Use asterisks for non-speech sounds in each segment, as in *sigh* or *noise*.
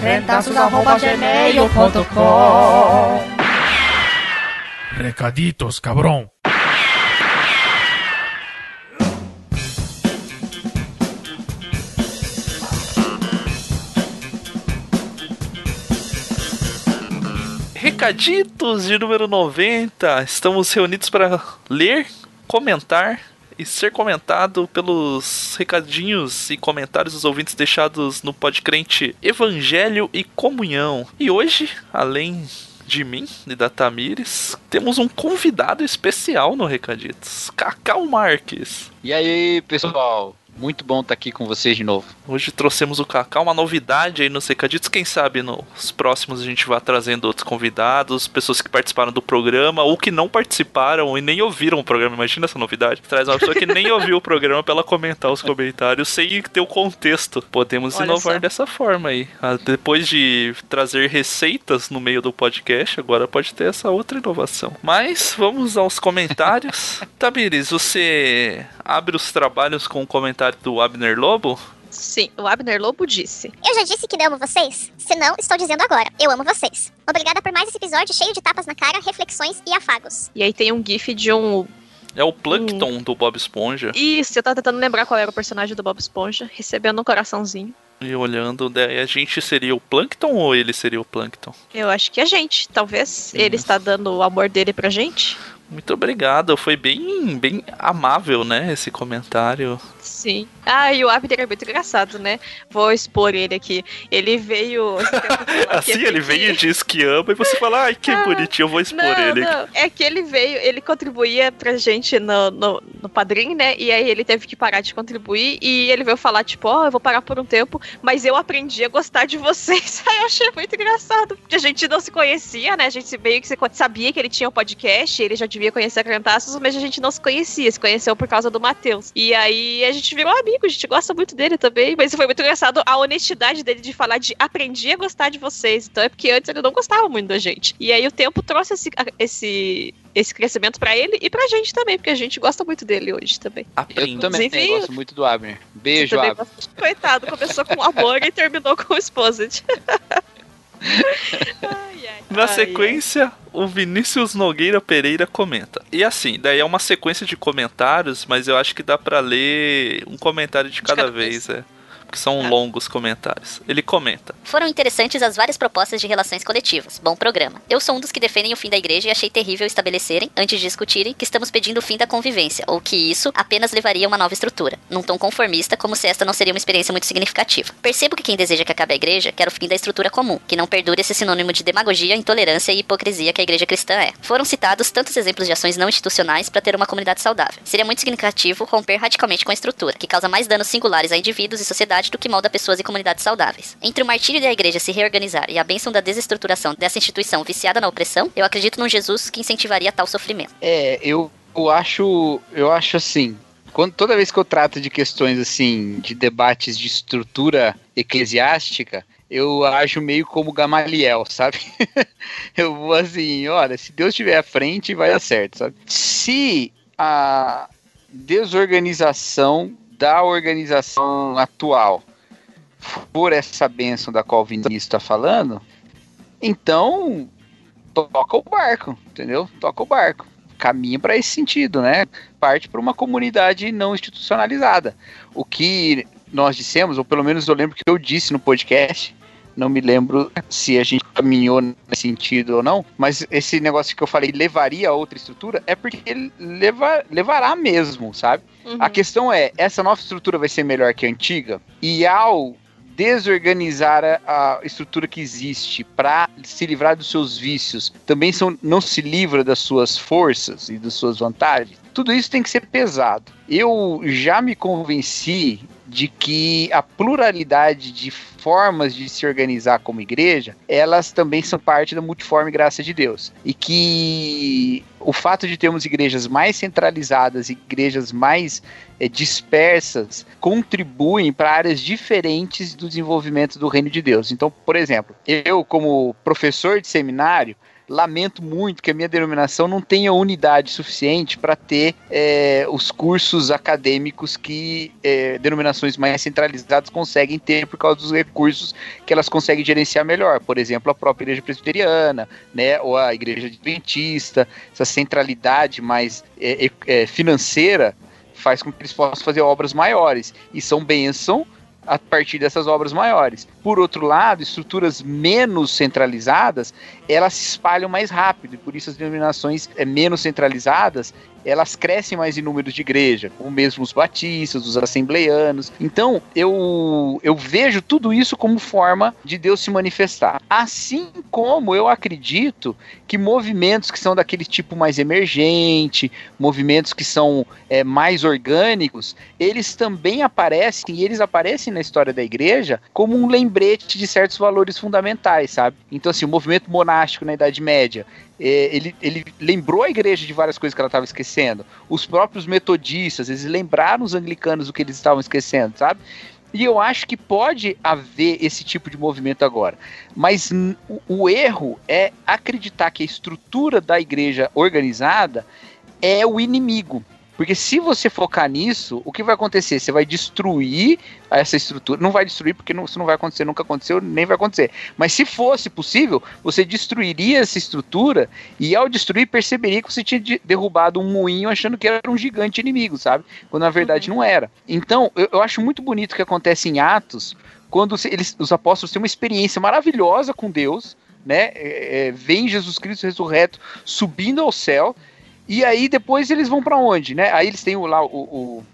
rentaços.gmail.com Recaditos, cabrão. Recaditos de número 90. Estamos reunidos para ler, comentar e ser comentado pelos recadinhos e comentários dos ouvintes deixados no Podcrente Evangelho e Comunhão. E hoje, além de mim e da Tamires, temos um convidado especial no Recaditos, Cacau Marques. E aí, pessoal? Muito bom estar aqui com vocês de novo. Hoje trouxemos o Cacau, uma novidade aí nos recaditos. Quem sabe nos próximos a gente vai trazendo outros convidados, pessoas que participaram do programa ou que não participaram e nem ouviram o programa. Imagina essa novidade. Traz uma pessoa que nem ouviu o programa pra ela comentar os comentários sem ter o contexto. Podemos Olha inovar só. dessa forma aí. Ah, Depois de trazer receitas no meio do podcast, agora pode ter essa outra inovação. Mas vamos aos comentários. *laughs* Tamires, você abre os trabalhos com o comentário do Abner Lobo? Sim, o Abner Lobo disse. Eu já disse que não amo vocês? Se não, estou dizendo agora. Eu amo vocês. Obrigada por mais esse episódio cheio de tapas na cara, reflexões e afagos. E aí tem um gif de um... É o Plankton do Bob Esponja. Isso, eu tava tentando lembrar qual era o personagem do Bob Esponja, recebendo um coraçãozinho. E olhando, daí a gente seria o Plankton ou ele seria o Plankton? Eu acho que a gente, talvez. Ele está dando o amor dele pra gente. Muito obrigado, foi bem, bem amável, né, esse comentário. Sim. Ah, e o Abner é muito engraçado, né? Vou expor ele aqui. Ele veio. *laughs* Assim ele vem e diz que ama e você fala, ai que Ah, bonitinho, eu vou expor Não, ele. não, é que ele veio, ele contribuía pra gente no, no, no padrinho, né? E aí ele teve que parar de contribuir e ele veio falar, tipo, ó, eu vou parar por um tempo, mas eu aprendi a gostar de vocês. *laughs* Aí eu achei muito engraçado, porque a gente não se conhecia, né? A gente meio que sabia que ele tinha um podcast, ele já devia conhecer a Crentaços, mas a gente não se conhecia, se conheceu por causa do Matheus. E aí a gente virou amigo, a gente gosta muito dele também, mas foi muito engraçado a honestidade dele de falar de aprendi a gostar de vocês. Então é porque antes ele não gostava muito da gente. E aí o tempo trouxe esse, esse, esse crescimento pra ele e pra gente também, porque a gente gosta muito dele hoje também. Eu também gosto muito do Abner. Beijo, Abner. Coitado, começou com amor e terminou com o Exposit. *laughs* Ai, ai. Na Ai, sequência, o Vinícius Nogueira Pereira comenta. E assim, daí é uma sequência de comentários, mas eu acho que dá pra ler um comentário de cada, cada vez, é. Porque são Tá. longos comentários. Ele comenta. Foram interessantes as várias propostas de relações coletivas. Bom programa. Eu sou um dos que defendem o fim da igreja e achei terrível estabelecerem, antes de discutirem, que estamos pedindo o fim da convivência, ou que isso apenas levaria a uma nova estrutura, num tom conformista, como se esta não seria uma experiência muito significativa. Percebo que quem deseja que acabe a igreja quer o fim da estrutura comum, que não perdure esse sinônimo de demagogia, intolerância e hipocrisia que a igreja cristã é. Foram citados tantos exemplos de ações não institucionais para ter uma comunidade saudável. Seria muito significativo romper radicalmente com a estrutura, que causa mais danos singulares a indivíduos e sociedade do que molda pessoas e comunidades saudáveis. Entre o martírio da igreja se reorganizar e a bênção da desestruturação dessa instituição viciada na opressão, eu acredito num Jesus que incentivaria tal sofrimento. É, eu, eu acho. Eu acho assim. Quando, toda vez que eu trato de questões assim, de debates de estrutura eclesiástica, eu ajo meio como Gamaliel, sabe? *laughs* eu vou assim, olha, se Deus estiver à frente, vai dar certo, sabe? Se a desorganização da organização atual for essa bênção da qual o Vinícius está falando, então toca o barco, entendeu? Toca o barco. Caminha para esse sentido, né? Parte para uma comunidade não institucionalizada. O que nós dissemos, ou pelo menos eu lembro que eu disse no podcast, não me lembro se a gente caminhou nesse sentido ou não, mas esse negócio que eu falei levaria a outra estrutura é porque ele leva, levará mesmo, sabe? Uhum. A questão é, essa nova estrutura vai ser melhor que a antiga? E ao desorganizar a, a estrutura que existe para se livrar dos seus vícios, também são, não se livra das suas forças e das suas vantagens? Tudo isso tem que ser pesado. Eu já me convenci de que a pluralidade de formas de se organizar como igreja, elas também são parte da multiforme graça de Deus. E que o fato de termos igrejas mais centralizadas, igrejas mais é, dispersas, contribuem para áreas diferentes do desenvolvimento do reino de Deus. Então, por exemplo, eu, como professor de seminário, lamento muito que a minha denominação não tenha unidade suficiente para ter é, os cursos acadêmicos que é, denominações mais centralizadas conseguem ter por causa dos recursos que elas conseguem gerenciar melhor. Por exemplo, a própria igreja presbiteriana, né, ou a igreja adventista, essa centralidade mais é, é financeira faz com que eles possam fazer obras maiores e são bênção a partir dessas obras maiores. Por outro lado, estruturas menos centralizadas, elas se espalham mais rápido, e por isso as denominações é, menos centralizadas, elas crescem mais em números de igreja, como mesmo os batistas, os assembleianos. Então, eu, eu vejo tudo isso como forma de Deus se manifestar. Assim como eu acredito que movimentos que são daquele tipo mais emergente, movimentos que são é, mais orgânicos, eles também aparecem, e eles aparecem na história da igreja, como um lembrete de certos valores fundamentais, sabe? Então, assim, o movimento monástico na Idade Média, é, ele, ele lembrou a igreja de várias coisas que ela estava esquecendo. Os próprios metodistas, eles lembraram os anglicanos do que eles estavam esquecendo, sabe? E eu acho que pode haver esse tipo de movimento agora. Mas o, o erro é acreditar que a estrutura da igreja organizada é o inimigo. Porque se você focar nisso, o que vai acontecer? Você vai destruir essa estrutura. Não vai destruir porque não, isso não vai acontecer, nunca aconteceu, nem vai acontecer. Mas se fosse possível, você destruiria essa estrutura e ao destruir perceberia que você tinha derrubado um moinho achando que era um gigante inimigo, sabe? Quando na verdade uhum. não era. Então, eu, eu acho muito bonito o que acontece em Atos, quando eles, os apóstolos têm uma experiência maravilhosa com Deus, né? É, é, vem Jesus Cristo ressurreto subindo ao céu e aí depois eles vão para onde, né? Aí eles têm o, lá o, o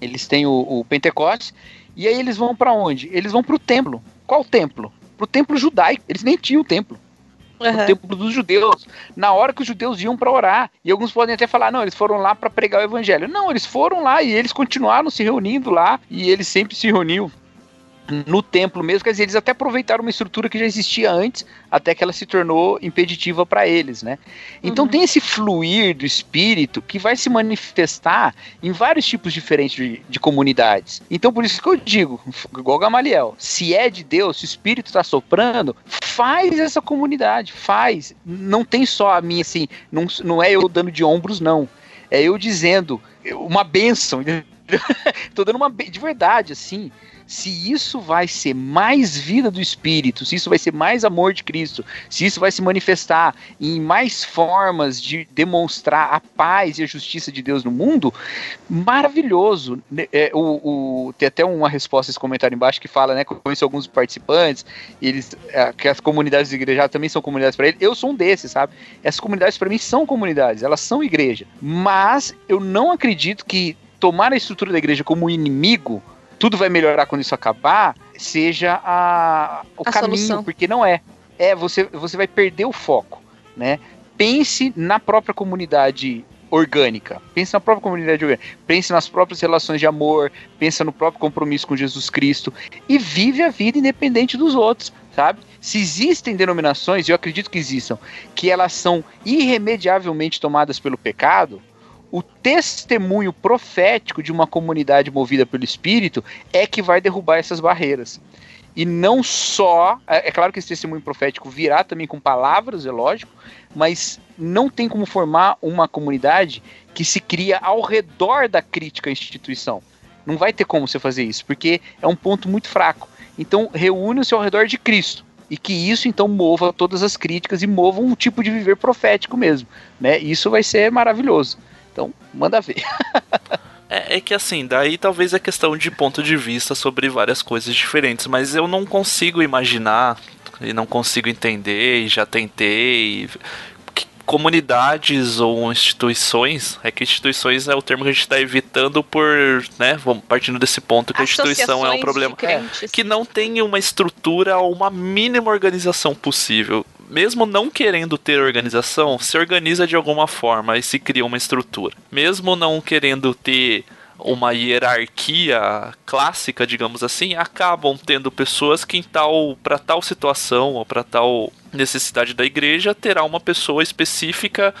eles têm o, o Pentecostes e aí eles vão para onde? Eles vão para o templo. Qual templo? Para o templo judaico. Eles nem tinham o templo. Uhum. O templo dos judeus. Na hora que os judeus iam para orar. E alguns podem até falar, não, eles foram lá para pregar o evangelho. Não, eles foram lá e eles continuaram se reunindo lá. E eles sempre se reuniam no templo mesmo, quer dizer, eles até aproveitaram uma estrutura que já existia antes, até que ela se tornou impeditiva para eles, né? Então uhum. tem esse fluir do espírito que vai se manifestar em vários tipos diferentes de, de, comunidades. Então por isso que eu digo, igual Gamaliel, se é de Deus, se o espírito está soprando, faz essa comunidade, faz. Não tem só a minha assim, não, não é eu dando de ombros, não. É eu dizendo uma bênção. *laughs* Tô dando uma de verdade, assim se isso vai ser mais vida do Espírito, se isso vai ser mais amor de Cristo, se isso vai se manifestar em mais formas de demonstrar a paz e a justiça de Deus no mundo, maravilhoso. Né, é, o, o, tem até uma resposta esse comentário embaixo que fala, né? Conheço alguns participantes, eles, é, que as comunidades igrejadas também são comunidades para ele. Eu sou um desses, sabe? Essas comunidades para mim são comunidades, elas são igreja. Mas eu não acredito que tomar a estrutura da igreja como inimigo tudo vai melhorar quando isso acabar, seja a, o a caminho, solução. porque não é. É, você, você vai perder o foco, né? Pense na própria comunidade orgânica. Pense na própria comunidade orgânica. Pense nas próprias relações de amor. Pense no próprio compromisso com Jesus Cristo. E vive a vida independente dos outros, sabe? Se existem denominações, eu acredito que existam, que elas são irremediavelmente tomadas pelo pecado, o testemunho profético de uma comunidade movida pelo Espírito é que vai derrubar essas barreiras. E não só, é, é, claro que esse testemunho profético virá também com palavras, é lógico, mas não tem como formar uma comunidade que se cria ao redor da crítica à instituição. Não vai ter como você fazer isso, porque é um ponto muito fraco. Então, reúne-se ao redor de Cristo e que isso então mova todas as críticas e mova um tipo de viver profético mesmo, né? Isso vai ser maravilhoso. Então, manda ver. *laughs* É, é, que assim, daí talvez é questão de ponto de vista sobre várias coisas diferentes, mas eu não consigo imaginar e não consigo entender, e já tentei. comunidades ou instituições, é que instituições é o termo que a gente está evitando por, né, vamos partindo desse ponto que a instituição é um problema, que não tem uma estrutura ou uma mínima organização possível mesmo não querendo ter organização, se organiza de alguma forma e se cria uma estrutura. Mesmo não querendo ter uma hierarquia clássica, digamos assim, acabam tendo pessoas que em tal para tal situação ou para tal necessidade da igreja terá uma pessoa específica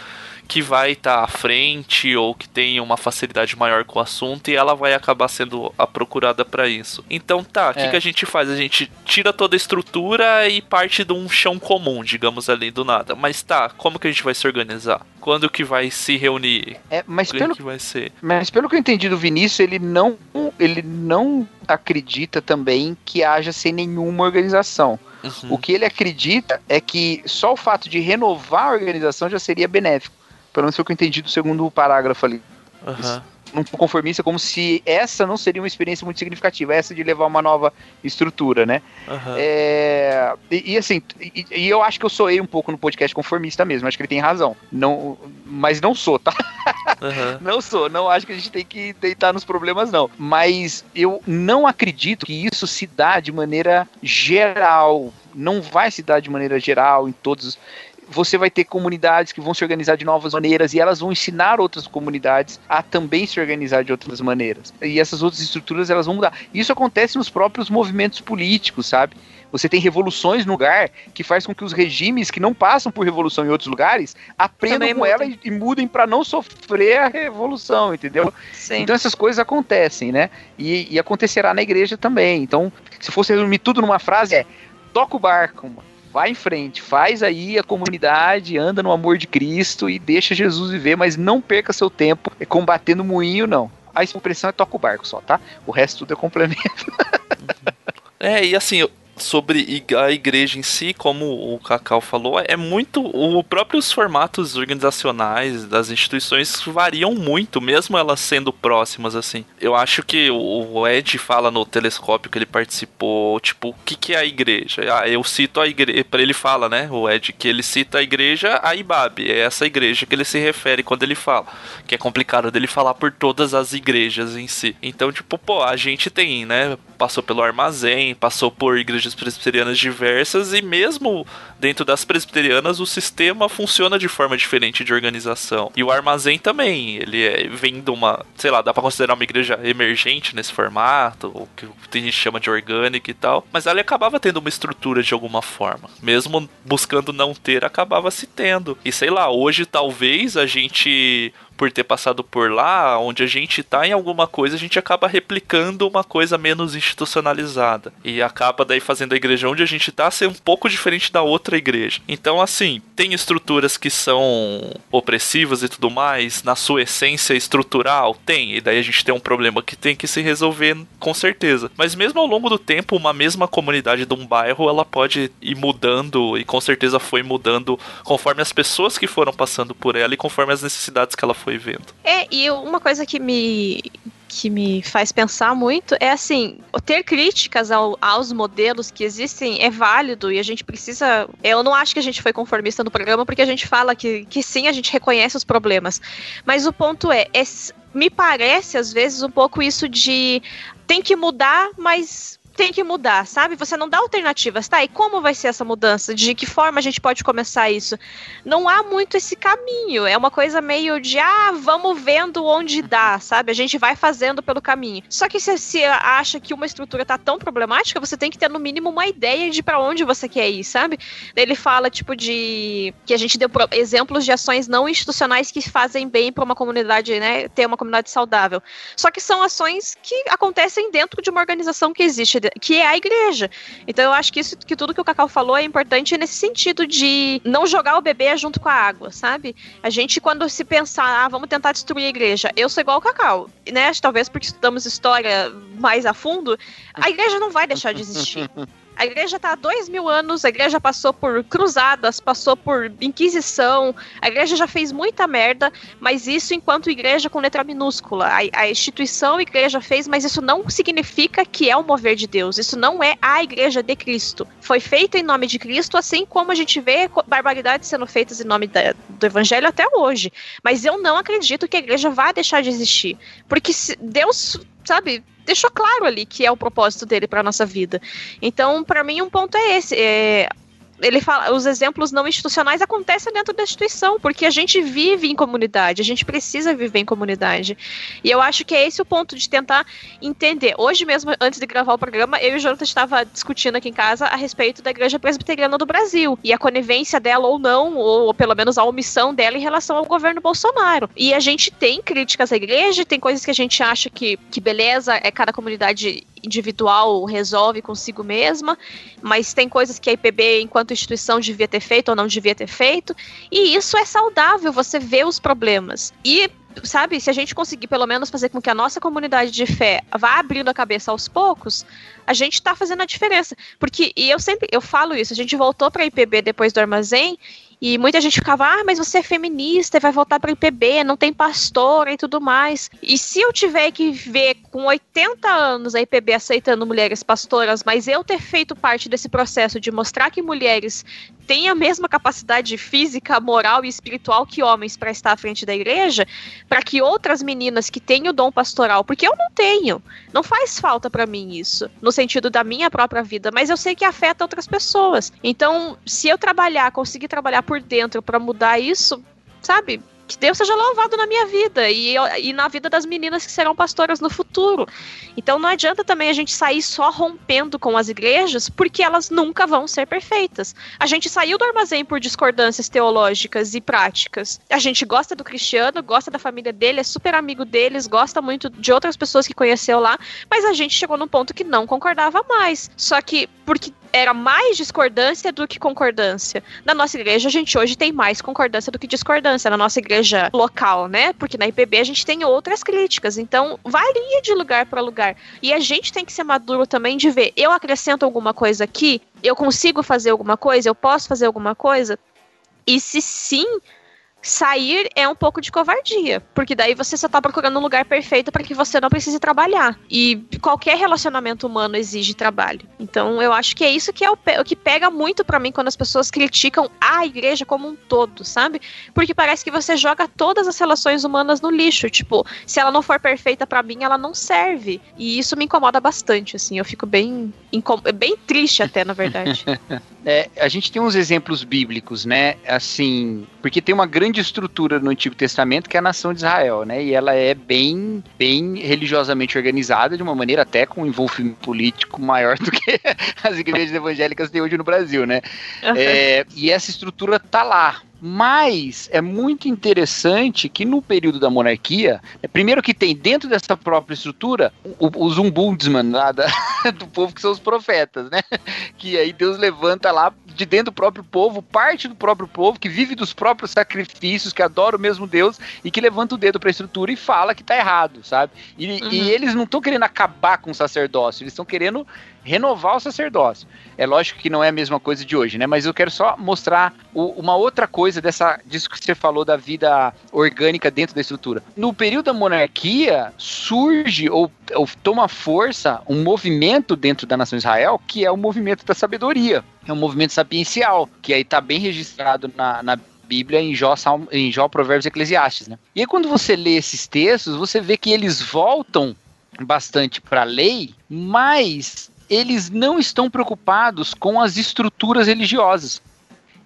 que vai estar tá à frente ou que tem uma facilidade maior com o assunto e ela vai acabar sendo a procurada para isso. Então tá, o é. que, que a gente faz? A gente tira toda a estrutura e parte de um chão comum, digamos ali do nada. Mas tá, como que a gente vai se organizar? Quando que vai se reunir? É, mas pelo que vai ser? Mas pelo que eu entendi do Vinícius, ele não ele não acredita também que haja sem nenhuma organização. Uhum. O que ele acredita é que só o fato de renovar a organização já seria benéfico. Pelo menos foi o que eu entendi do segundo parágrafo ali. Uhum. Num conformista, como se essa não seria uma experiência muito significativa, essa de levar uma nova estrutura, né? Uhum. É, e, e, assim, e, e, eu acho que eu soei um pouco no podcast conformista mesmo, acho que ele tem razão. Não, mas não sou, tá? Uhum. *laughs* não sou, não acho que a gente tem que deitar nos problemas, não. Mas eu não acredito que isso se dá de maneira geral. Não vai se dar de maneira geral em todos você vai ter comunidades que vão se organizar de novas maneiras e elas vão ensinar outras comunidades a também se organizar de outras maneiras. E essas outras estruturas elas vão mudar. Isso acontece nos próprios movimentos políticos, sabe? Você tem revoluções no lugar que faz com que os regimes que não passam por revolução em outros lugares aprendam Também com ela e, e mudem para não sofrer a revolução, entendeu? Sim. Então essas coisas acontecem, né? E, e acontecerá na igreja também. Então, se fosse resumir tudo numa frase, é toca o barco, mano vai em frente, faz aí a comunidade, anda no amor de Cristo e deixa Jesus viver, mas não perca seu tempo combatendo moinho, não. A expressão é toca o barco só, tá? O resto tudo é complemento. *laughs* é, e assim, sobre a igreja em si, como o Cacau falou, é muito. Os próprios formatos organizacionais das instituições variam muito, mesmo elas sendo próximas, assim. Eu acho que o Ed fala no telescópio que ele participou, tipo, o que, que é a igreja? Ah, eu cito a igreja. Para ele fala, né, o Ed, que ele cita a igreja, a IBAB. É essa igreja que ele se refere quando ele fala. Que é complicado dele falar por todas as igrejas em si. Então, tipo, pô, a gente tem, né? Passou pelo armazém, passou por igrejas igrejas presbiterianas diversas e mesmo dentro das presbiterianas o sistema funciona de forma diferente de organização. E o armazém também, ele é, vem de uma, sei lá, dá para considerar uma igreja emergente nesse formato, ou que tem gente chama de orgânica e tal, mas ela acabava tendo uma estrutura de alguma forma. Mesmo buscando não ter, acabava se tendo. E sei lá, hoje talvez a gente por ter passado por lá, onde a gente tá em alguma coisa, a gente acaba replicando uma coisa menos institucionalizada. E acaba daí fazendo a igreja onde a gente tá ser um pouco diferente da outra igreja. Então, assim, tem estruturas que são opressivas e tudo mais, na sua essência estrutural, tem. E daí a gente tem um problema que tem que se resolver com certeza. Mas mesmo ao longo do tempo, uma mesma comunidade de um bairro, ela pode ir mudando e com certeza foi mudando conforme as pessoas que foram passando por ela e conforme as necessidades que ela foi foi vendo. É, e uma coisa que me que me faz pensar muito é assim, ter críticas ao, aos modelos que existem é válido e a gente precisa. Eu não acho que a gente foi conformista no programa porque a gente fala que, que sim, a gente reconhece os problemas. Mas o ponto é, é me parece às vezes um pouco isso de tem que mudar, mas tem que mudar, sabe? Você não dá alternativas, tá? E como vai ser essa mudança? De que forma a gente pode começar isso? Não há muito esse caminho. É uma coisa meio de, ah, vamos vendo onde dá, sabe? A gente vai fazendo pelo caminho. Só que se você acha que uma estrutura tá tão problemática, você tem que ter no mínimo uma ideia de para onde você quer ir, sabe? Ele fala, tipo, de. que a gente deu exemplos de ações não institucionais que fazem bem para uma comunidade, né? Ter uma comunidade saudável. Só que são ações que acontecem dentro de uma organização que existe que é a igreja. Então eu acho que isso que tudo que o Cacau falou é importante nesse sentido de não jogar o bebê junto com a água, sabe? A gente quando se pensar, ah, vamos tentar destruir a igreja, eu sou igual o Cacau, né? Talvez porque estudamos história mais a fundo, a igreja não vai deixar de existir. *laughs* A igreja está há dois mil anos, a igreja passou por cruzadas, passou por inquisição, a igreja já fez muita merda, mas isso enquanto igreja com letra minúscula. A, a instituição igreja fez, mas isso não significa que é o mover de Deus. Isso não é a igreja de Cristo. Foi feito em nome de Cristo, assim como a gente vê barbaridades sendo feitas em nome da, do evangelho até hoje. Mas eu não acredito que a igreja vá deixar de existir. Porque Deus sabe, deixou claro ali que é o propósito dele para nossa vida. Então, para mim, um ponto é esse. É, ele fala, os exemplos não institucionais acontecem dentro da instituição, porque a gente vive em comunidade, a gente precisa viver em comunidade. E eu acho que é esse o ponto de tentar entender. Hoje mesmo, antes de gravar o programa, eu e o Jonathan estava discutindo aqui em casa a respeito da Igreja Presbiteriana do Brasil e a conivência dela ou não, ou pelo menos a omissão dela em relação ao governo Bolsonaro. E a gente tem críticas à igreja, tem coisas que a gente acha que, que beleza, é cada comunidade individual resolve consigo mesma, mas tem coisas que a IPB, enquanto instituição, devia ter feito ou não devia ter feito, e isso é saudável, você vê os problemas. E sabe, se a gente conseguir pelo menos fazer com que a nossa comunidade de fé vá abrindo a cabeça aos poucos, a gente está fazendo a diferença. Porque, e eu sempre, eu falo isso, a gente voltou para a IPB depois do armazém e muita gente ficava, ah, mas você é feminista e vai voltar para IPB, não tem pastora e tudo mais. E se eu tiver que ver com 80 anos a IPB aceitando mulheres pastoras, mas eu ter feito parte desse processo de mostrar que mulheres têm a mesma capacidade física, moral e espiritual que homens para estar à frente da igreja, para que outras meninas que têm o dom pastoral, porque eu não tenho, não faz falta para mim isso, no sentido da minha própria vida, mas eu sei que afeta outras pessoas. Então, se eu trabalhar, conseguir trabalhar por dentro para mudar isso, sabe? Que Deus seja louvado na minha vida e, e na vida das meninas que serão pastoras no futuro. Então não adianta também a gente sair só rompendo com as igrejas, porque elas nunca vão ser perfeitas. A gente saiu do armazém por discordâncias teológicas e práticas. A gente gosta do Cristiano, gosta da família dele, é super amigo deles, gosta muito de outras pessoas que conheceu lá, mas a gente chegou num ponto que não concordava mais. Só que porque era mais discordância do que concordância. Na nossa igreja, a gente hoje tem mais concordância do que discordância, na nossa igreja local, né? Porque na IPB a gente tem outras críticas, então varia de lugar para lugar. E a gente tem que ser maduro também de ver, eu acrescento alguma coisa aqui, eu consigo fazer alguma coisa, eu posso fazer alguma coisa? E se sim, sair é um pouco de covardia, porque daí você só tá procurando um lugar perfeito para que você não precise trabalhar. E qualquer relacionamento humano exige trabalho. Então eu acho que é isso que é o, o que pega muito para mim quando as pessoas criticam a igreja como um todo, sabe? Porque parece que você joga todas as relações humanas no lixo, tipo, se ela não for perfeita para mim, ela não serve. E isso me incomoda bastante, assim, eu fico bem bem triste até, na verdade. *laughs* é, a gente tem uns exemplos bíblicos, né? Assim, porque tem uma grande estrutura no Antigo Testamento que é a nação de Israel, né? E ela é bem, bem religiosamente organizada, de uma maneira até com um envolvimento político maior do que *laughs* as igrejas evangélicas têm hoje no Brasil, né? Uhum. É, e essa estrutura tá lá, mas é muito interessante que no período da monarquia, é, primeiro que tem dentro dessa própria estrutura os umbudsman lá da, *laughs* do povo que são os profetas, né? Que aí Deus levanta lá de dentro do próprio povo, parte do próprio povo, que vive dos próprios sacrifícios, que adora o mesmo Deus e que levanta o dedo para a estrutura e fala que tá errado, sabe? E, uhum. e eles não estão querendo acabar com o sacerdócio, eles estão querendo renovar o sacerdócio. É lógico que não é a mesma coisa de hoje, né? Mas eu quero só mostrar o, uma outra coisa dessa, disso que você falou da vida orgânica dentro da estrutura. No período da monarquia, surge ou, ou toma força um movimento dentro da nação Israel que é o movimento da sabedoria. É um movimento sapiencial, que aí está bem registrado na, na Bíblia em Jó, Salmo, em Jó, Provérbios Eclesiastes, né? E aí quando você lê esses textos, você vê que eles voltam bastante para a lei, mas eles não estão preocupados com as estruturas religiosas,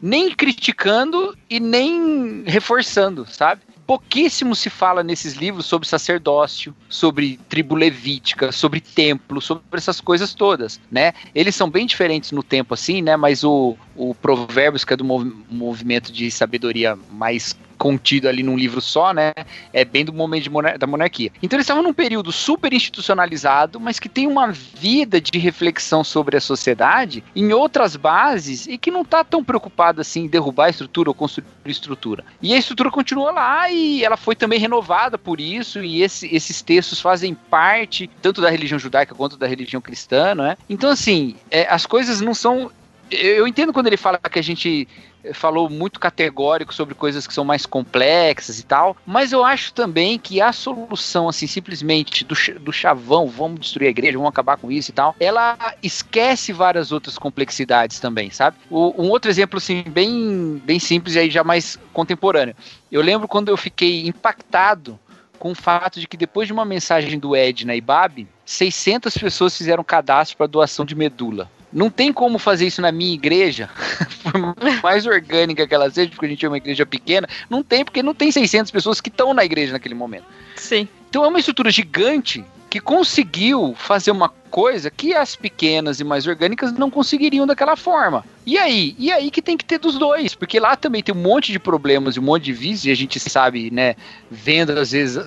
nem criticando e nem reforçando, sabe? pouquíssimo se fala nesses livros sobre sacerdócio, sobre tribo levítica, sobre templo, sobre essas coisas todas, né? Eles são bem diferentes no tempo assim, né? Mas o, o Provérbios, que é do mov movimento de sabedoria mais contido ali num livro só, né? É bem do momento monar da monarquia. Então eles estavam num período super institucionalizado, mas que tem uma vida de reflexão sobre a sociedade em outras bases e que não está tão preocupado assim em derrubar a estrutura ou construir estrutura. E a estrutura continua lá e ela foi também renovada por isso e esse, esses textos fazem parte tanto da religião judaica quanto da religião cristã, né? Então assim, é, as coisas não são eu entendo quando ele fala que a gente falou muito categórico sobre coisas que são mais complexas e tal, mas eu acho também que a solução, assim, simplesmente do, do chavão, vamos destruir a igreja, vamos acabar com isso e tal, ela esquece várias outras complexidades também, sabe? O, um outro exemplo, assim, bem, bem simples e aí já mais contemporâneo. Eu lembro quando eu fiquei impactado com o fato de que depois de uma mensagem do Ed na IBAB, 600 pessoas fizeram cadastro para doação de medula Não tem como fazer isso na minha igreja, *laughs* por mais orgânica que ela seja, porque a gente é uma igreja pequena. Não tem, porque não tem 600 pessoas que estão na igreja naquele momento. Sim. Então é uma estrutura gigante que conseguiu fazer uma coisa que as pequenas e mais orgânicas não conseguiriam daquela forma. E aí? E aí que tem que ter dos dois, porque lá também tem um monte de problemas e um monte de vícios, e a gente sabe, né, vendo às vezes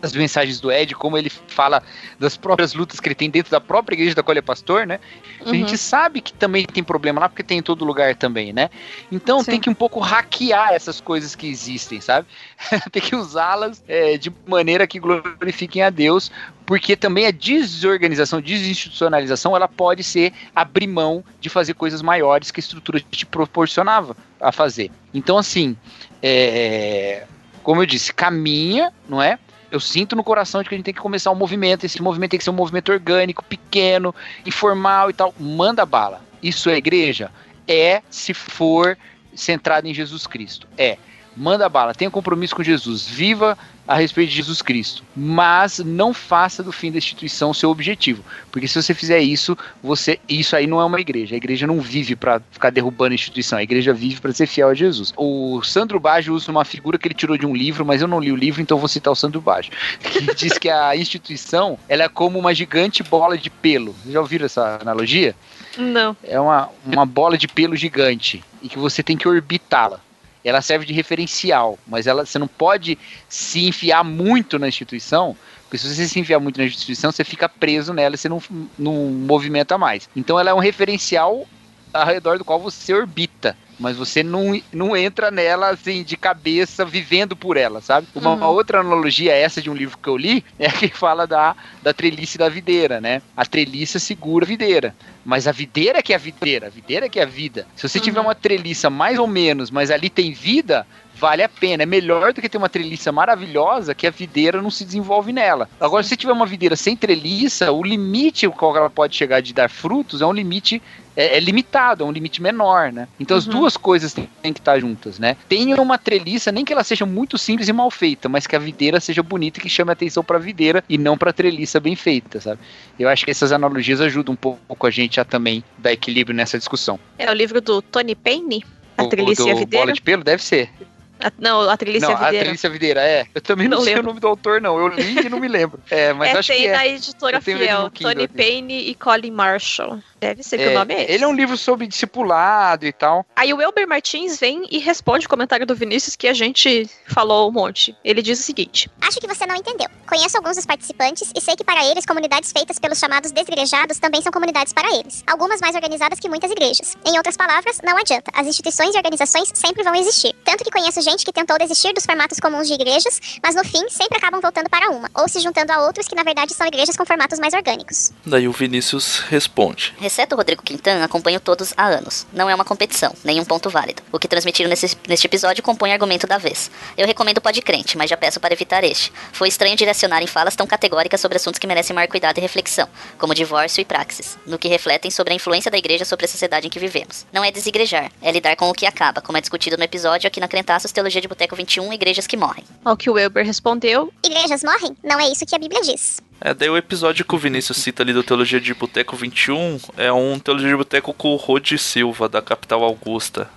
as mensagens do Ed, como ele fala das próprias lutas que ele tem dentro da própria igreja da Colha Pastor, né? Uhum. A gente sabe que também tem problema lá, porque tem em todo lugar também, né? Então Sim. tem que um pouco hackear essas coisas que existem, sabe? *laughs* tem que usá-las é, de maneira que glorifiquem a Deus, porque também a desorganização, desinstitucionalização, ela pode ser abrir mão de fazer coisas maiores que a estrutura te proporcionava a fazer. Então, assim, é, como eu disse, caminha, não é? Eu sinto no coração de que a gente tem que começar um movimento. Esse movimento tem que ser um movimento orgânico, pequeno, informal e tal. Manda bala. Isso é igreja? É se for centrado em Jesus Cristo. É manda bala, tenha compromisso com Jesus, viva a respeito de Jesus Cristo, mas não faça do fim da instituição seu objetivo, porque se você fizer isso, você isso aí não é uma igreja. A igreja não vive para ficar derrubando a instituição, a igreja vive para ser fiel a Jesus. O Sandro Baggio usa uma figura que ele tirou de um livro, mas eu não li o livro, então vou citar o Sandro Baggio, que *laughs* diz que a instituição ela é como uma gigante bola de pelo. Já ouviram essa analogia? Não. É uma, uma bola de pelo gigante e que você tem que orbitá-la ela serve de referencial, mas ela, você não pode se enfiar muito na instituição, porque se você se enfiar muito na instituição, você fica preso nela e você não, não movimenta mais. Então ela é um referencial ao redor do qual você orbita mas você não, não entra nela assim de cabeça vivendo por ela, sabe? Uma, uhum. uma, outra analogia essa de um livro que eu li *laughs* é que fala da, da trelice da videira, né? A treliça segura a videira, mas a videira que é a videira, a videira que é a vida. Se você uhum. tiver uma treliça mais ou menos, mas ali tem vida, vale a pena. É melhor do que ter uma treliça maravilhosa que a videira não se desenvolve nela. Agora, se tiver uma videira sem treliça, o limite ao qual ela pode chegar de dar frutos é um limite é, é limitado, é um limite menor, né? Então uhum. as duas coisas têm, têm que estar juntas, né? Tenha uma treliça, nem que ela seja muito simples e mal feita, mas que a videira seja bonita e que chame atenção para a videira e não para a treliça bem feita, sabe? Eu acho que essas analogias ajudam um pouco a gente a também dar equilíbrio nessa discussão. É o livro do Tony Payne? A Treliça e a Videira? Bola de Pelo? Deve ser. A, *laughs* não, a Trilícia não, Videira. A Trilícia Videira, é. Eu também não, não sei lembro. o nome do autor, não. Eu li e não me lembro. *laughs* É, mas é, acho tem que é. da editora Fiel, Tony Payne e Colin Marshall. Deve ser que é, o nome é esse. Ele é um livro sobre discipulado e tal. Aí o Elber Martins vem e responde o comentário do Vinícius que a gente falou um monte. Ele diz o seguinte: Acho que você não entendeu. Conheço alguns dos participantes e sei que para eles comunidades feitas pelos chamados desgrejados também são comunidades para eles. Algumas mais organizadas que muitas igrejas. Em outras palavras, não adianta. As instituições e organizações sempre vão existir. Tanto que conheço gente que tentou desistir dos formatos comuns de igrejas, mas no fim sempre acabam voltando para uma, ou se juntando a outros que na verdade são igrejas com formatos mais orgânicos. Daí o Vinícius responde: Exceto o Rodrigo Quintan, acompanho todos há anos. Não é uma competição, nenhum ponto válido. O que transmitiram nesse, neste episódio compõe argumento da vez. Eu recomendo o Pode Crente, mas já peço para evitar este. Foi estranho direcionar em falas tão categóricas sobre assuntos que merecem maior cuidado e reflexão, como divórcio e praxis, no que refletem sobre a influência da igreja sobre a sociedade em que vivemos. Não é desigrejar, é lidar com o que acaba, como é discutido no episódio aqui na Crentaços Teologia de Boteco 21, Igrejas que Morrem. Ao que o Weber respondeu: Igrejas morrem? Não é isso que a Bíblia diz. É, daí o episódio que o Vinícius cita ali do Teologia de Boteco 21 é um Teologia de Boteco com o Rodi Silva, da capital Augusta.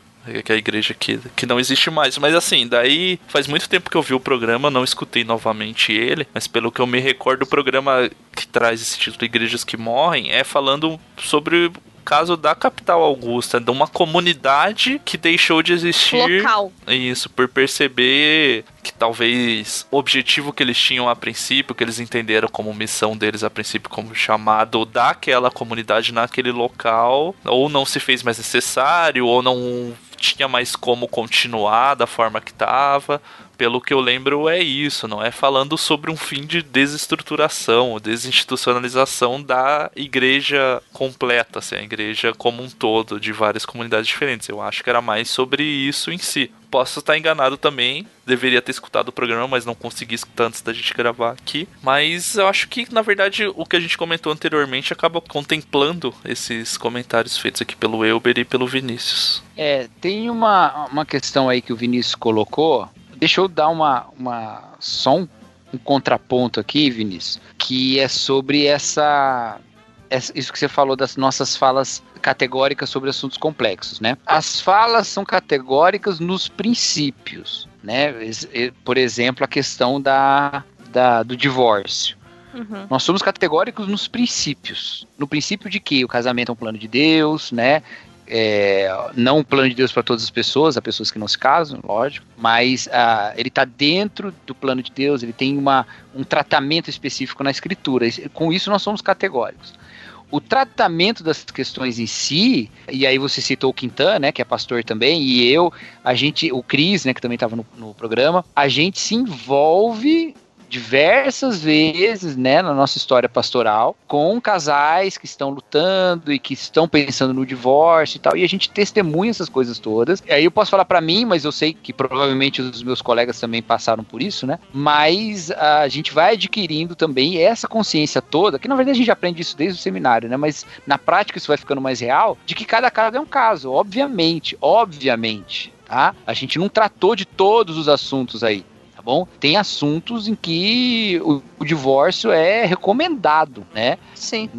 Que é a igreja que, que não existe mais. Mas assim, daí faz muito tempo que eu vi o programa, não escutei novamente ele. Mas pelo que eu me recordo, o programa que traz esse título Igrejas que Morrem é falando sobre caso da capital Augusta, de uma comunidade que deixou de existir. Local. Isso, por perceber que talvez o objetivo que eles tinham a princípio, que eles entenderam como missão deles a princípio, como chamado daquela comunidade naquele local, ou não se fez mais necessário, ou não tinha mais como continuar da forma que estava. Pelo que eu lembro, é isso, não é falando sobre um fim de desestruturação, desinstitucionalização da igreja completa, assim, a igreja como um todo, de várias comunidades diferentes. Eu acho que era mais sobre isso em si. Posso estar enganado também, deveria ter escutado o programa, mas não consegui escutar antes da gente gravar aqui. Mas eu acho que, na verdade, o que a gente comentou anteriormente acaba contemplando esses comentários feitos aqui pelo Elber e pelo Vinícius. É, tem uma, uma questão aí que o Vinícius colocou. Deixa eu dar uma, uma só um, um contraponto aqui, Vinícius, que é sobre essa isso que você falou das nossas falas categóricas sobre assuntos complexos, né? As falas são categóricas nos princípios, né? Por exemplo, a questão da, da do divórcio. Uhum. Nós somos categóricos nos princípios. No princípio de que o casamento é um plano de Deus, né? É, não um plano de Deus para todas as pessoas, há pessoas que não se casam, lógico, mas uh, ele está dentro do plano de Deus, ele tem uma, um tratamento específico na Escritura. Com isso, nós somos categóricos. O tratamento das questões em si, e aí você citou o Quintan, né, que é pastor também, e eu, a gente, o Cris, né, que também estava no, no programa, a gente se envolve diversas vezes, né, na nossa história pastoral, com casais que estão lutando e que estão pensando no divórcio e tal, e a gente testemunha essas coisas todas. E aí eu posso falar para mim, mas eu sei que provavelmente os meus colegas também passaram por isso, né? Mas a gente vai adquirindo também essa consciência toda, que na verdade a gente aprende isso desde o seminário, né? Mas na prática isso vai ficando mais real, de que cada caso é um caso, obviamente, obviamente. Tá? A gente não tratou de todos os assuntos aí bom? Tem assuntos em que o, o divórcio é recomendado, né? Sim.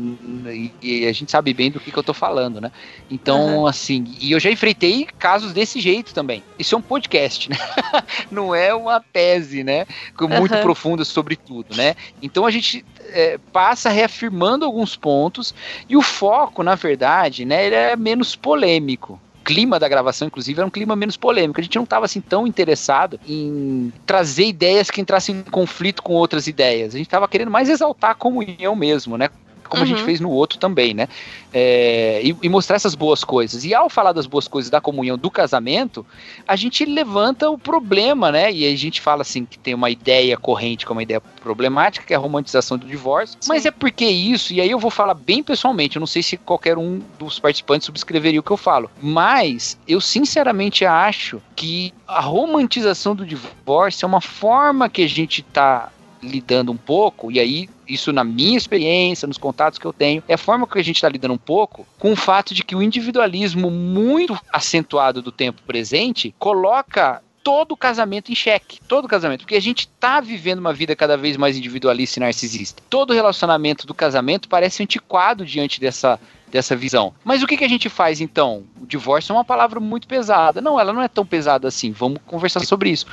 E, e, a gente sabe bem do que, que eu tô falando, né? Então, uhum. assim, e eu já enfrentei casos desse jeito também. Isso é um podcast, né? *laughs* Não é uma tese, né? Muito uhum. profunda sobre tudo, né? Então a gente é, passa reafirmando alguns pontos e o foco, na verdade, né, ele é menos polêmico clima da gravação, inclusive, era um clima menos polêmico. A gente não estava assim tão interessado em trazer ideias que entrassem em conflito com outras ideias. A gente estava querendo mais exaltar a comunhão mesmo, né? Como uhum. a gente uhum. fez no outro também, né? É, e, e, mostrar essas boas coisas. E ao falar das boas coisas da comunhão do casamento, a gente levanta o problema, né? E a gente fala assim que tem uma ideia corrente, que é uma ideia problemática, que é a romantização do divórcio. Sim. Mas é porque isso, e aí eu vou falar bem pessoalmente, eu não sei se qualquer um dos participantes subscreveria o que eu falo, mas eu sinceramente acho que a romantização do divórcio é uma forma que a gente está lidando um pouco, e aí isso na minha experiência, nos contatos que eu tenho, é a forma que a gente está lidando um pouco com o fato de que o individualismo muito acentuado do tempo presente coloca todo casamento em xeque. Todo casamento. Porque a gente está vivendo uma vida cada vez mais individualista e narcisista. Todo relacionamento do casamento parece antiquado diante dessa, dessa visão. Mas o que, que a gente faz então? O divórcio é uma palavra muito pesada. Não, ela não é tão pesada assim. Vamos conversar sobre isso.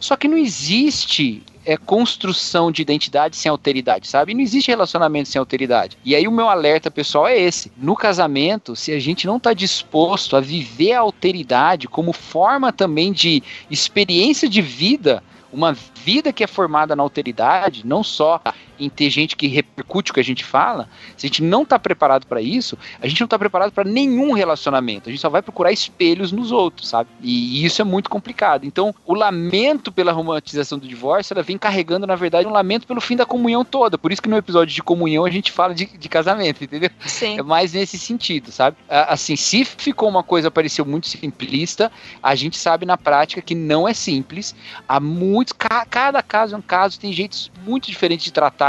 Só que não existe é construção de identidade sem alteridade, sabe? Não existe relacionamento sem alteridade. E aí o meu alerta pessoal é esse. No casamento, se a gente não está disposto a viver a alteridade como forma também de experiência de vida, uma vida que é formada na alteridade, não só em ter gente que repercute o que a gente fala, se a gente não está preparado para isso, a gente não está preparado para nenhum relacionamento. A gente só vai procurar espelhos nos outros, sabe? E isso é muito complicado. Então, o lamento pela romantização do divórcio, ela vem carregando, na verdade, um lamento pelo fim da comunhão toda. Por isso que no episódio de comunhão a gente fala de, de casamento, entendeu? Sim. É mais nesse sentido, sabe? Assim, se ficou uma coisa pareceu muito simplista, a gente sabe na prática que não é simples. Há muitos, cada caso é um caso, tem jeitos muito diferentes de tratar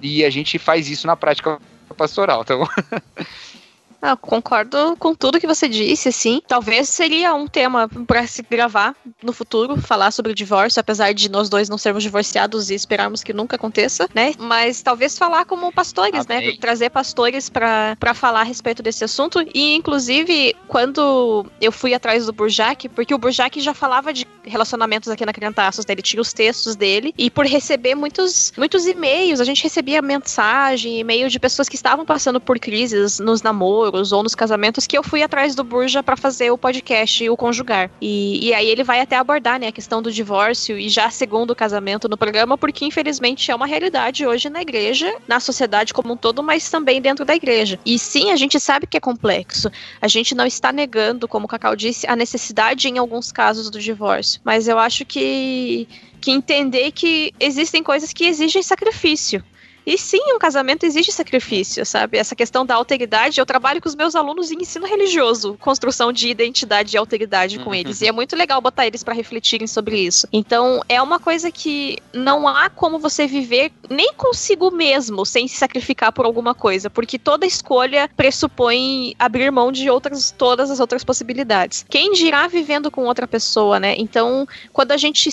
e a gente faz isso na prática pastoral, então. *laughs* Ah, concordo com tudo que você disse, sim. Talvez seria um tema para se gravar no futuro, falar sobre o divórcio, apesar de nós dois não sermos divorciados e esperarmos que nunca aconteça, né? Mas talvez falar como pastores, né? Amém. né? Trazer pastores para falar a respeito desse assunto. E, inclusive, quando eu fui atrás do Burjac, porque o Burjac já falava de relacionamentos aqui na Criantaços, né? ele tinha os textos dele, e por receber muitos, muitos e-mails, a gente recebia mensagem, e-mail de pessoas que estavam passando por crises nos namoros namoros ou nos casamentos que eu fui atrás do Burja para fazer o podcast o Conjugar. E, e aí ele vai até abordar, né, a questão do divórcio e já segundo o casamento no programa, porque infelizmente é uma realidade hoje na igreja, na sociedade como um todo, mas também dentro da igreja. E sim, a gente sabe que é complexo. A gente não está negando, como o Cacau disse, a necessidade em alguns casos do divórcio. Mas eu acho que que entender que existem coisas que exigem sacrifício. E sim, um casamento exige sacrifício, sabe? Essa questão da alteridade, eu trabalho com os meus alunos em ensino religioso, construção de identidade e alteridade com uhum. eles. E é muito legal botar eles para refletirem sobre isso. Então, é uma coisa que não há como você viver nem consigo mesmo sem se sacrificar por alguma coisa, porque toda escolha pressupõe abrir mão de outras todas as outras possibilidades. Quem dirá vivendo com outra pessoa, né? Então, quando a gente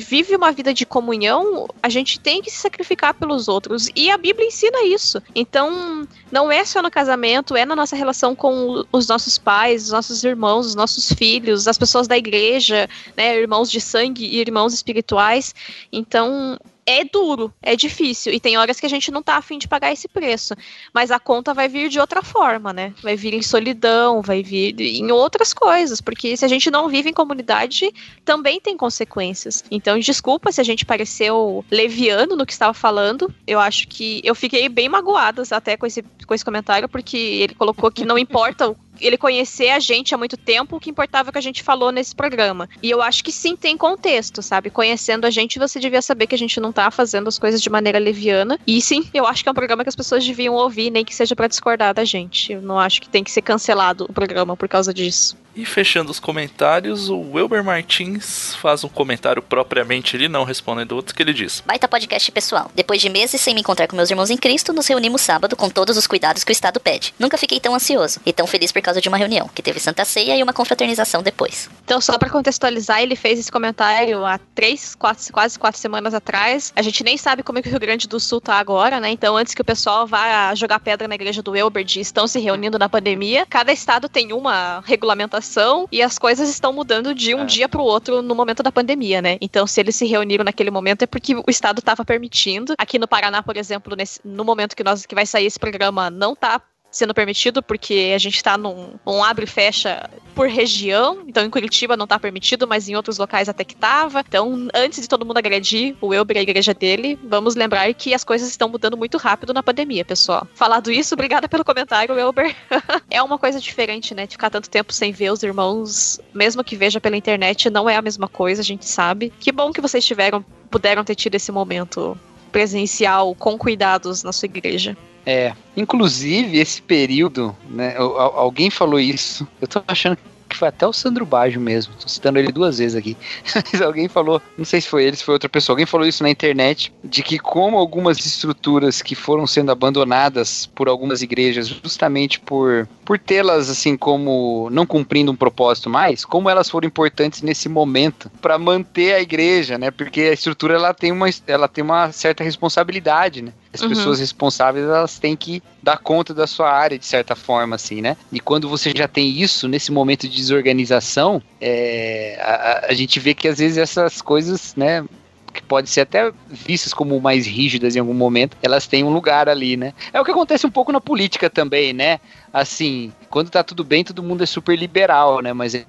vive uma vida de comunhão, a gente tem que se sacrificar pelos outros. E a Bíblia ensina isso. Então, não é só no casamento, é na nossa relação com os nossos pais, os nossos irmãos, os nossos filhos, as pessoas da igreja, né, irmãos de sangue e irmãos espirituais. Então, é duro, é difícil. E tem horas que a gente não tá afim de pagar esse preço. Mas a conta vai vir de outra forma, né? Vai vir em solidão, vai vir em outras coisas. Porque se a gente não vive em comunidade, também tem consequências. Então, desculpa se a gente pareceu leviano no que estava falando. Eu acho que eu fiquei bem magoada até com esse, com esse comentário, porque ele colocou que não importa ele conhecer a gente há muito tempo, o que importava que a gente falou nesse programa. E eu acho que sim tem contexto, sabe? Conhecendo a gente, você devia saber que a gente não tá fazendo as coisas de maneira leviana. E sim, eu acho que é um programa que as pessoas deviam ouvir, nem que seja para discordar da gente. Eu não acho que tem que ser cancelado o programa por causa disso. E fechando os comentários, o Wilber Martins faz um comentário propriamente ele não respondendo outros que ele diz: Baita podcast pessoal. Depois de meses sem me encontrar com meus irmãos em Cristo, nos reunimos sábado com todos os cuidados que o Estado pede. Nunca fiquei tão ansioso e tão feliz por causa de uma reunião, que teve Santa Ceia e uma confraternização depois. Então, só para contextualizar, ele fez esse comentário há três, quatro, quase quatro semanas atrás. A gente nem sabe como é que o Rio Grande do Sul tá agora, né? Então, antes que o pessoal vá jogar pedra na igreja do Wilber de estão se reunindo na pandemia, cada estado tem uma regulamentação e as coisas estão mudando de um é. dia para o outro no momento da pandemia, né? Então, se eles se reuniram naquele momento é porque o Estado estava permitindo. Aqui no Paraná, por exemplo, nesse, no momento que nós que vai sair esse programa, não tá sendo permitido, porque a gente está num, num, abre e fecha por região. Então, em Curitiba não está permitido, mas em outros locais até que estava. Então, antes de todo mundo agredir o Elber e a igreja dele, vamos lembrar que as coisas estão mudando muito rápido na pandemia, pessoal. Falado isso, obrigada pelo comentário, Elber. *laughs* é uma coisa diferente, né? Ficar tanto tempo sem ver os irmãos, mesmo que veja pela internet, não é a mesma coisa, a gente sabe. Que bom que vocês tiveram, puderam ter tido esse momento presencial com cuidados na sua igreja. É, inclusive esse período, né? Alguém falou isso. Eu tô achando que foi até o Sandro Baggio mesmo. Tô citando ele duas vezes aqui. *laughs* Mas alguém falou, não sei se foi ele, se foi outra pessoa, alguém falou isso na internet, de que como algumas estruturas que foram sendo abandonadas por algumas igrejas, justamente por, por tê-las assim como não cumprindo um propósito mais, como elas foram importantes nesse momento para manter a igreja, né? Porque a estrutura ela tem uma, ela tem uma certa responsabilidade, né? As uhum. pessoas responsáveis, elas têm que dar conta da sua área, de certa forma, assim, né? E quando você já tem isso, nesse momento de desorganização, é, a, a gente vê que às vezes essas coisas, né, que podem ser até vistas como mais rígidas em algum momento, elas têm um lugar ali, né? É o que acontece um pouco na política também, né? Assim, quando tá tudo bem, todo mundo é super liberal, né? Mas é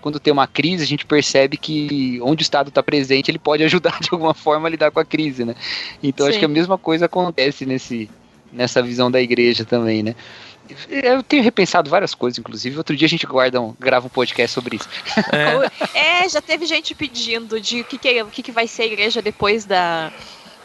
quando tem uma crise, a gente percebe que onde o Estado está presente, ele pode *laughs* ajudar de alguma forma a lidar com a crise, né? Então Sim. acho que a mesma coisa acontece nesse, nessa visão da igreja também, né? Eu tenho repensado várias coisas, inclusive. Outro dia a gente guarda um, grava um podcast sobre isso. É, é já teve gente pedindo de o que, que, o que, que vai ser a igreja depois da,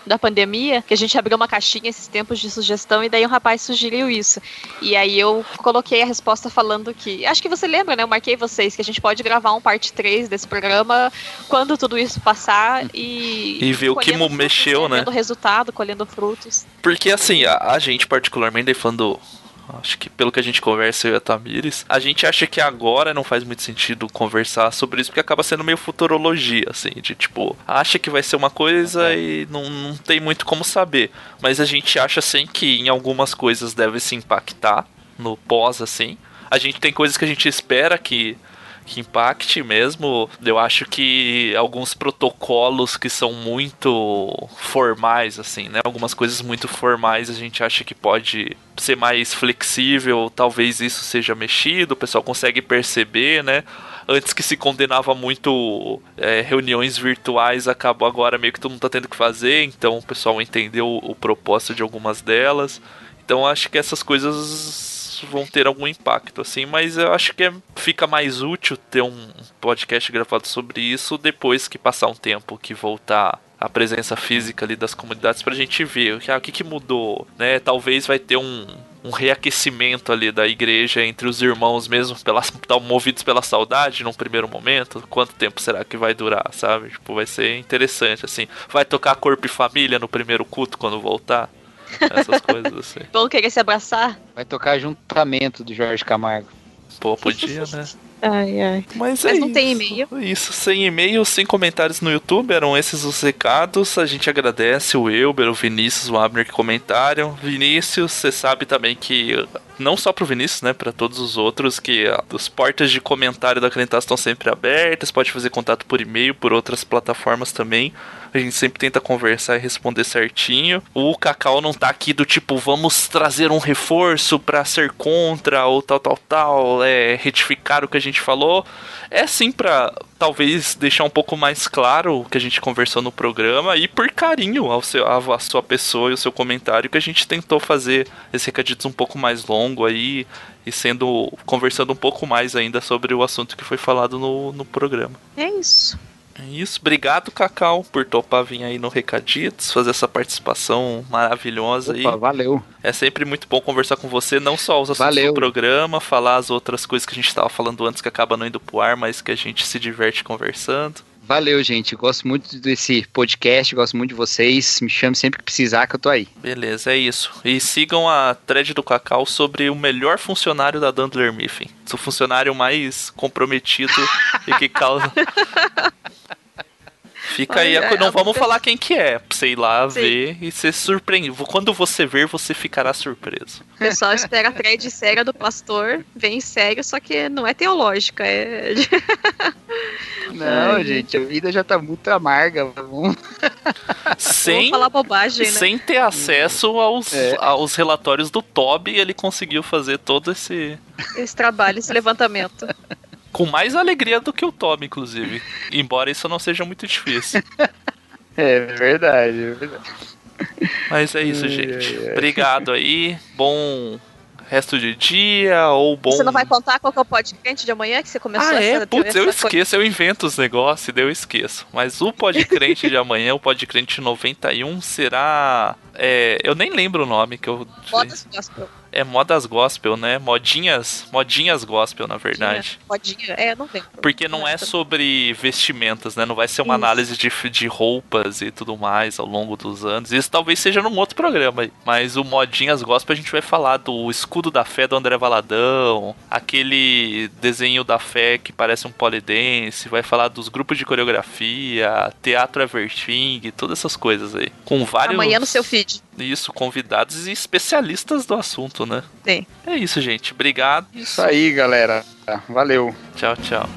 da pandemia, que a gente abriu uma caixinha esses tempos de sugestão e daí um rapaz sugeriu isso. E aí eu coloquei a resposta falando que. Acho que você lembra, né? Eu marquei vocês que a gente pode gravar um parte 3 desse programa quando tudo isso passar e. E ver o que mexeu, né? Colhendo resultado, colhendo frutos. Porque assim, a, a gente, particularmente, falando Acho que pelo que a gente conversa eu e a Tamires, a gente acha que agora não faz muito sentido conversar sobre isso, porque acaba sendo meio futurologia, assim, de tipo, acha que vai ser uma coisa e não, não tem muito como saber. Mas a gente acha, assim, que em algumas coisas deve se impactar no pós, assim. A gente tem coisas que a gente espera que que impacte mesmo. Eu acho que alguns protocolos que são muito formais, assim, né? Algumas coisas muito formais a gente acha que pode ser mais flexível, talvez isso seja mexido, o pessoal consegue perceber, né? Antes que se condenava muito é, reuniões virtuais, acabou agora meio que todo mundo tá tendo que fazer, então o pessoal entendeu o propósito de algumas delas. Então acho que essas coisas vão ter algum impacto, assim, mas eu acho que é, fica mais útil ter um podcast gravado sobre isso depois que passar um tempo, que voltar a presença física ali das comunidades pra gente ver ah, o que, que mudou, né? Talvez vai ter um, um reaquecimento ali da igreja entre os irmãos mesmo, pelas, *laughs* movidos pela saudade num primeiro momento. Quanto tempo será que vai durar, sabe? Tipo, vai ser interessante, assim. Vai tocar corpo e família no primeiro culto quando voltar? Essas coisas assim. Vão querer se abraçar? Vai tocar juntamento do Jorge Camargo. Pô, podia, né? Ai, ai. Mas, é Mas não isso. tem e-mail. Isso, sem e-mail, sem comentários no YouTube, eram esses os recados. A gente agradece o Elber, o Vinícius, o Abner que comentaram. Vinícius, você sabe também que não só pro Vinícius, né, para todos os outros, que ah, as portas de comentário da Crentas estão sempre abertas, pode fazer contato por e-mail, por outras plataformas também. A gente sempre tenta conversar e responder certinho. O Cacau não tá aqui do tipo, vamos trazer um reforço pra ser contra ou tal, tal, tal, é, retificar o que a gente falou. É sim pra talvez deixar um pouco mais claro o que a gente conversou no programa e por carinho ao seu, à, sua pessoa e o seu comentário que a gente tentou fazer esse recadito um pouco mais longo aí e sendo conversando um pouco mais ainda sobre o assunto que foi falado no, no programa. É isso. É isso. Obrigado, Cacau, por topar vir aí no Recaditos, fazer essa participação maravilhosa aí. Opa, valeu. É sempre muito bom conversar com você, não só os assuntos Valeu. do programa, falar as outras coisas que a gente estava falando antes que acaba não indo pro ar, mas que a gente se diverte conversando. Valeu, gente. Gosto muito desse podcast, gosto muito de vocês. Me chame sempre que precisar, que eu tô aí. Beleza, é isso. E sigam a thread do Cacau sobre o melhor funcionário da Dandler Mifflin. O funcionário mais comprometido e que causa. *laughs* Fica aí, a- não é, vamos é- falar quem que é, pra você ir lá Sim. ver e ser surpreendido. Quando você ver, você ficará surpreso. O pessoal espera a thread séria do pastor, vem sério, só que não é teológica, é. *laughs* Não, Ai, gente, a vida já tá muito amarga. Vamos... Sem, falar bobagem, né? sem ter acesso aos, É. aos relatórios do Toby, ele conseguiu fazer todo esse. Esse trabalho, esse levantamento. Com mais alegria do que o Toby, inclusive. Embora isso não seja muito difícil. *laughs* É verdade, é verdade. Mas é isso, gente. Obrigado aí. Bom resto de dia ou bom. Você não vai contar qual que é o podcast de amanhã que você começou Ah, é? essa Putz, eu essa coisa? esqueço, eu invento os negócios e daí eu esqueço. Mas o Podcrente *laughs* de amanhã, o Podcrente 91, será. É, eu nem lembro o nome que eu. Modas gospel. É modas gospel, né? Modinhas. Modinhas gospel, na verdade. Modinha. É, não lembro. Porque não é sobre vestimentas, né? Não vai ser uma Isso. análise de, de roupas e tudo mais ao longo dos anos. Isso talvez seja num outro programa aí. Mas o Modinhas Gospel a gente vai falar do escudo da fé do André Valadão, aquele desenho da fé que parece um polidense, vai falar dos grupos de coreografia, teatro Everting, todas essas coisas aí. Com vários. Amanhã no seu feed. Isso, convidados e especialistas do assunto, né? Sim. É isso, gente. Obrigado. Isso aí, galera. Valeu. Tchau, tchau.